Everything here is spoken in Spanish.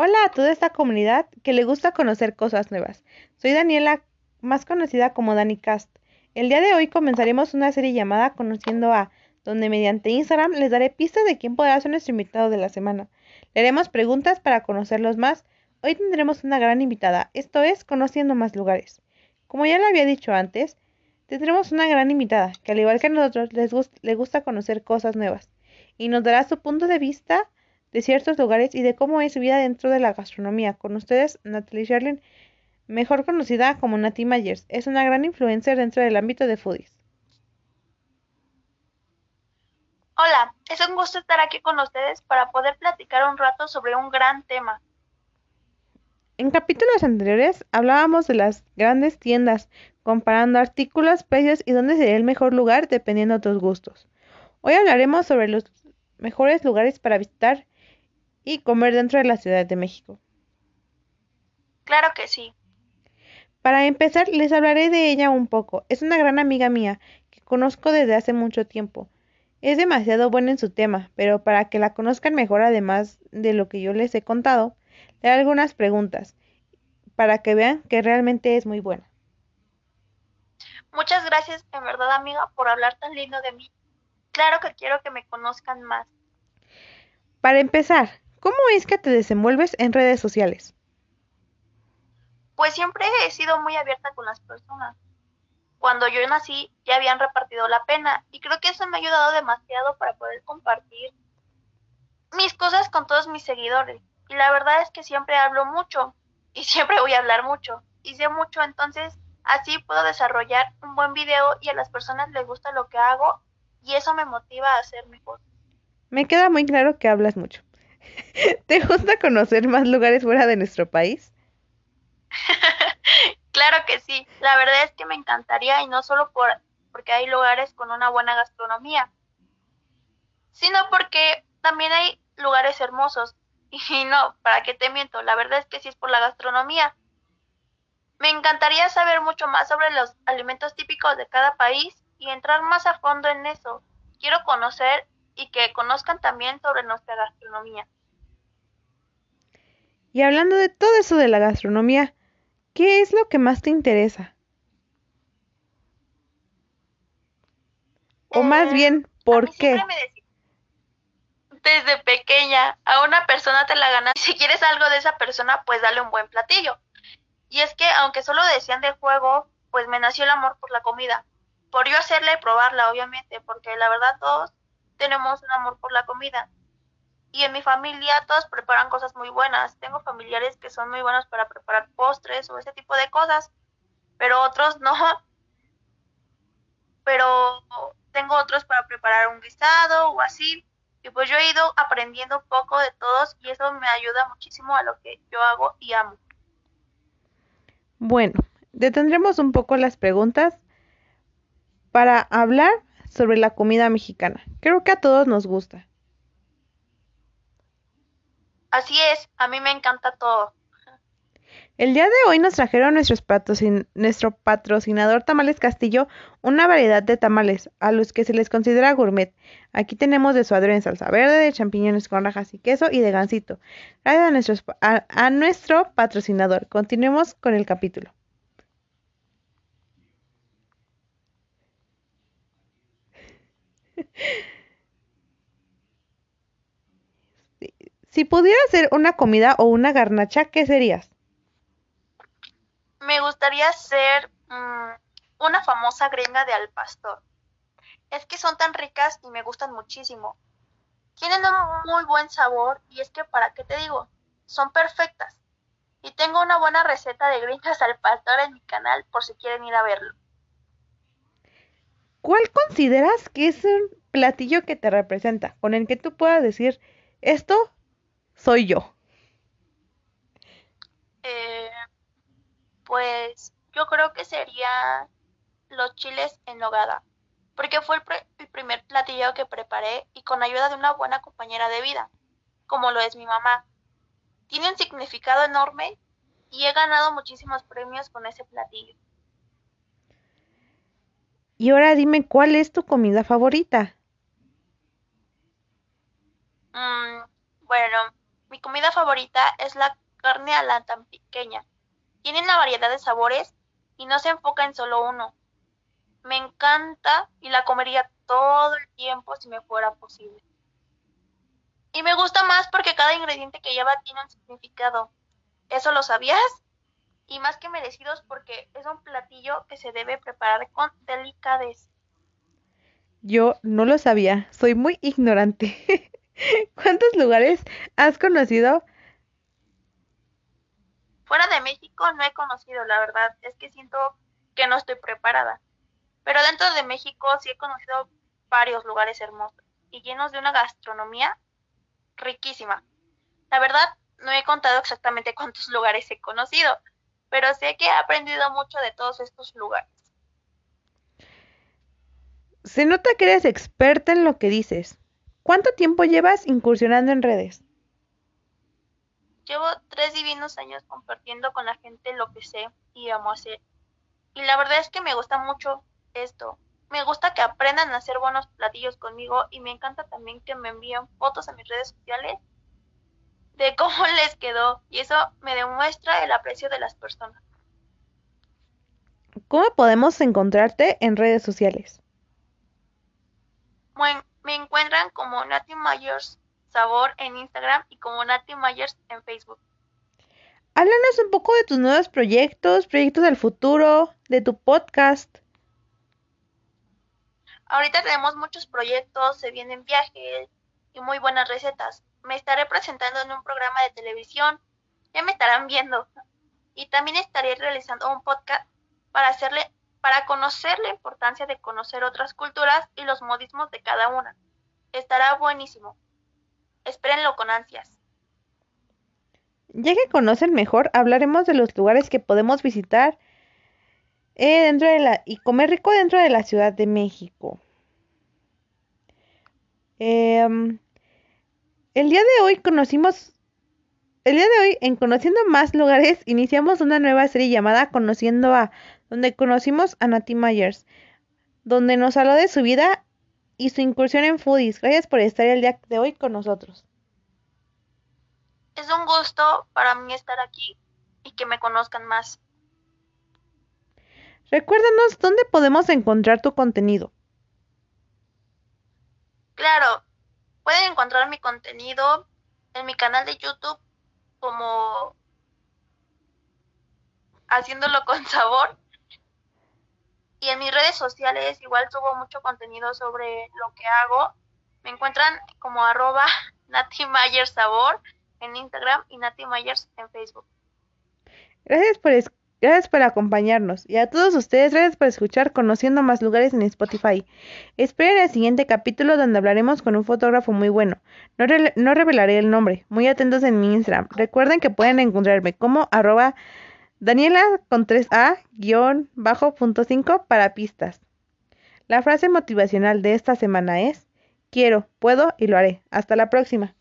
Hola a toda esta comunidad que le gusta conocer cosas nuevas. Soy Daniela, más conocida como Dani Cast. El día de hoy comenzaremos una serie llamada Conociendo a, donde mediante Instagram les daré pistas de quién podrá ser nuestro invitado de la semana. Le haremos preguntas para conocerlos más. Hoy tendremos una gran invitada, esto es Conociendo más lugares. Como ya le había dicho antes, tendremos una gran invitada que al igual que a nosotros les le gusta conocer cosas nuevas y nos dará su punto de vista de ciertos lugares y de cómo es su vida dentro de la gastronomía. Con ustedes, Natalie Sherlin, mejor conocida como Nati Myers, es una gran influencer dentro del ámbito de foodies. Hola, es un gusto estar aquí con ustedes para poder platicar un rato sobre un gran tema. En capítulos anteriores hablábamos de las grandes tiendas, comparando artículos, precios y dónde sería el mejor lugar dependiendo de tus gustos. Hoy hablaremos sobre los mejores lugares para visitar y comer dentro de la Ciudad de México. Claro que sí. Para empezar, les hablaré de ella un poco. Es una gran amiga mía que conozco desde hace mucho tiempo. Es demasiado buena en su tema, pero para que la conozcan mejor, además de lo que yo les he contado, le haré algunas preguntas para que vean que realmente es muy buena. Muchas gracias, en verdad, amiga, por hablar tan lindo de mí. Claro que quiero que me conozcan más. Para empezar, ¿Cómo es que te desenvuelves en redes sociales? Pues siempre he sido muy abierta con las personas. Cuando yo nací ya habían repartido la pena y creo que eso me ha ayudado demasiado para poder compartir mis cosas con todos mis seguidores. Y la verdad es que siempre hablo mucho y siempre voy a hablar mucho y sé mucho, entonces así puedo desarrollar un buen video y a las personas les gusta lo que hago y eso me motiva a hacer mejor. Me queda muy claro que hablas mucho. ¿Te gusta conocer más lugares fuera de nuestro país? claro que sí. La verdad es que me encantaría y no solo por, porque hay lugares con una buena gastronomía, sino porque también hay lugares hermosos. Y no, ¿para qué te miento? La verdad es que sí es por la gastronomía. Me encantaría saber mucho más sobre los alimentos típicos de cada país y entrar más a fondo en eso. Quiero conocer y que conozcan también sobre nuestra gastronomía. Y hablando de todo eso de la gastronomía, ¿qué es lo que más te interesa? O más eh, bien, ¿por qué? desde pequeña, a una persona te la ganas. Si quieres algo de esa persona, pues dale un buen platillo. Y es que, aunque solo decían de juego, pues me nació el amor por la comida. Por yo hacerla y probarla, obviamente, porque la verdad todos tenemos un amor por la comida. Y en mi familia todos preparan cosas muy buenas. Tengo familiares que son muy buenos para preparar postres o ese tipo de cosas, pero otros no. Pero tengo otros para preparar un guisado o así. Y pues yo he ido aprendiendo un poco de todos y eso me ayuda muchísimo a lo que yo hago y amo. Bueno, detendremos un poco las preguntas para hablar sobre la comida mexicana. Creo que a todos nos gusta. Así es, a mí me encanta todo. El día de hoy nos trajeron nuestros nuestro patrocinador Tamales Castillo una variedad de tamales a los que se les considera gourmet. Aquí tenemos de suadero en salsa verde, de champiñones con rajas y queso y de gansito. Gracias a, a nuestro patrocinador. Continuemos con el capítulo. Si pudieras ser una comida o una garnacha, ¿qué serías? Me gustaría ser mm, una famosa gringa de al pastor. Es que son tan ricas y me gustan muchísimo. Tienen un muy buen sabor y es que, ¿para qué te digo? Son perfectas. Y tengo una buena receta de gringas al pastor en mi canal por si quieren ir a verlo. ¿Cuál consideras que es platillo que te representa, con el que tú puedas decir, esto soy yo? Eh, pues yo creo que sería los chiles en nogada, porque fue el, primer platillo que preparé y con ayuda de una buena compañera de vida, como lo es mi mamá. Tiene un significado enorme y he ganado muchísimos premios con ese platillo. Y ahora dime, ¿cuál es tu comida favorita? Mm, bueno, Mi comida favorita es la carne a la tan pequeña. Tiene una variedad de sabores y no se enfoca en solo uno. Me encanta y la comería todo el tiempo si me fuera posible. Y me gusta más porque cada ingrediente que lleva tiene un significado. ¿Eso lo sabías? Y más que merecidos porque es un platillo que se debe preparar con delicadeza. Yo no lo sabía, soy muy ignorante. ¿Cuántos lugares has conocido? Fuera de México no he conocido, la verdad, es que siento que no estoy preparada. Pero dentro de México sí he conocido varios lugares hermosos y llenos de una gastronomía riquísima. La verdad, no he contado exactamente cuántos lugares he conocido, pero sé que he aprendido mucho de todos estos lugares. Se nota que eres experta en lo que dices. ¿Cuánto tiempo llevas incursionando en redes? Llevo tres divinos años compartiendo con la gente lo que sé y amo hacer. Y la verdad es que me gusta mucho esto. Me gusta que aprendan a hacer buenos platillos conmigo y me encanta también que me envíen fotos a mis redes sociales de cómo les quedó y eso me demuestra el aprecio de las personas. ¿Cómo podemos encontrarte en redes sociales? Bueno, me encuentran como Nati Myers Sabor en Instagram y como Nati Myers en Facebook. Háblanos un poco de tus nuevos proyectos, proyectos del futuro, de tu podcast. Ahorita tenemos muchos proyectos, se vienen viajes y muy buenas recetas. Me estaré presentando en un programa de televisión, ya me estarán viendo. Y también estaré realizando un podcast para hacerle para conocer la importancia de conocer otras culturas y los modismos de cada una. Estará buenísimo. Espérenlo con ansias. Ya que conocen mejor, hablaremos de los lugares que podemos visitar eh, dentro de la y comer rico dentro de la Ciudad de México. Em, el día de hoy conocimos el día de hoy, en Conociendo Más Lugares, iniciamos una nueva serie llamada Conociendo a, donde conocimos a Nati Myers, donde nos habló de su vida y su incursión en foodies. Gracias por estar el día de hoy con nosotros. Es un gusto para mí estar aquí y que me conozcan más. Recuérdanos dónde podemos encontrar tu contenido. Claro, pueden encontrar mi contenido en mi canal de YouTube como haciéndolo con sabor. Y en mis redes sociales igual subo mucho contenido sobre lo que hago. Me encuentran como arroba Nati Sabor en Instagram y Nati Myers en Facebook. Gracias por, gracias por acompañarnos y a todos ustedes gracias por escuchar Conociendo más lugares en Spotify. Esperen el siguiente capítulo donde hablaremos con un fotógrafo muy bueno. No, revelaré el nombre. Muy atentos en mi Instagram. Recuerden que pueden encontrarme como arroba Daniela con 3A guion bajo punto 5 para pistas. La frase motivacional de esta semana es Quiero, puedo y lo haré. Hasta la próxima.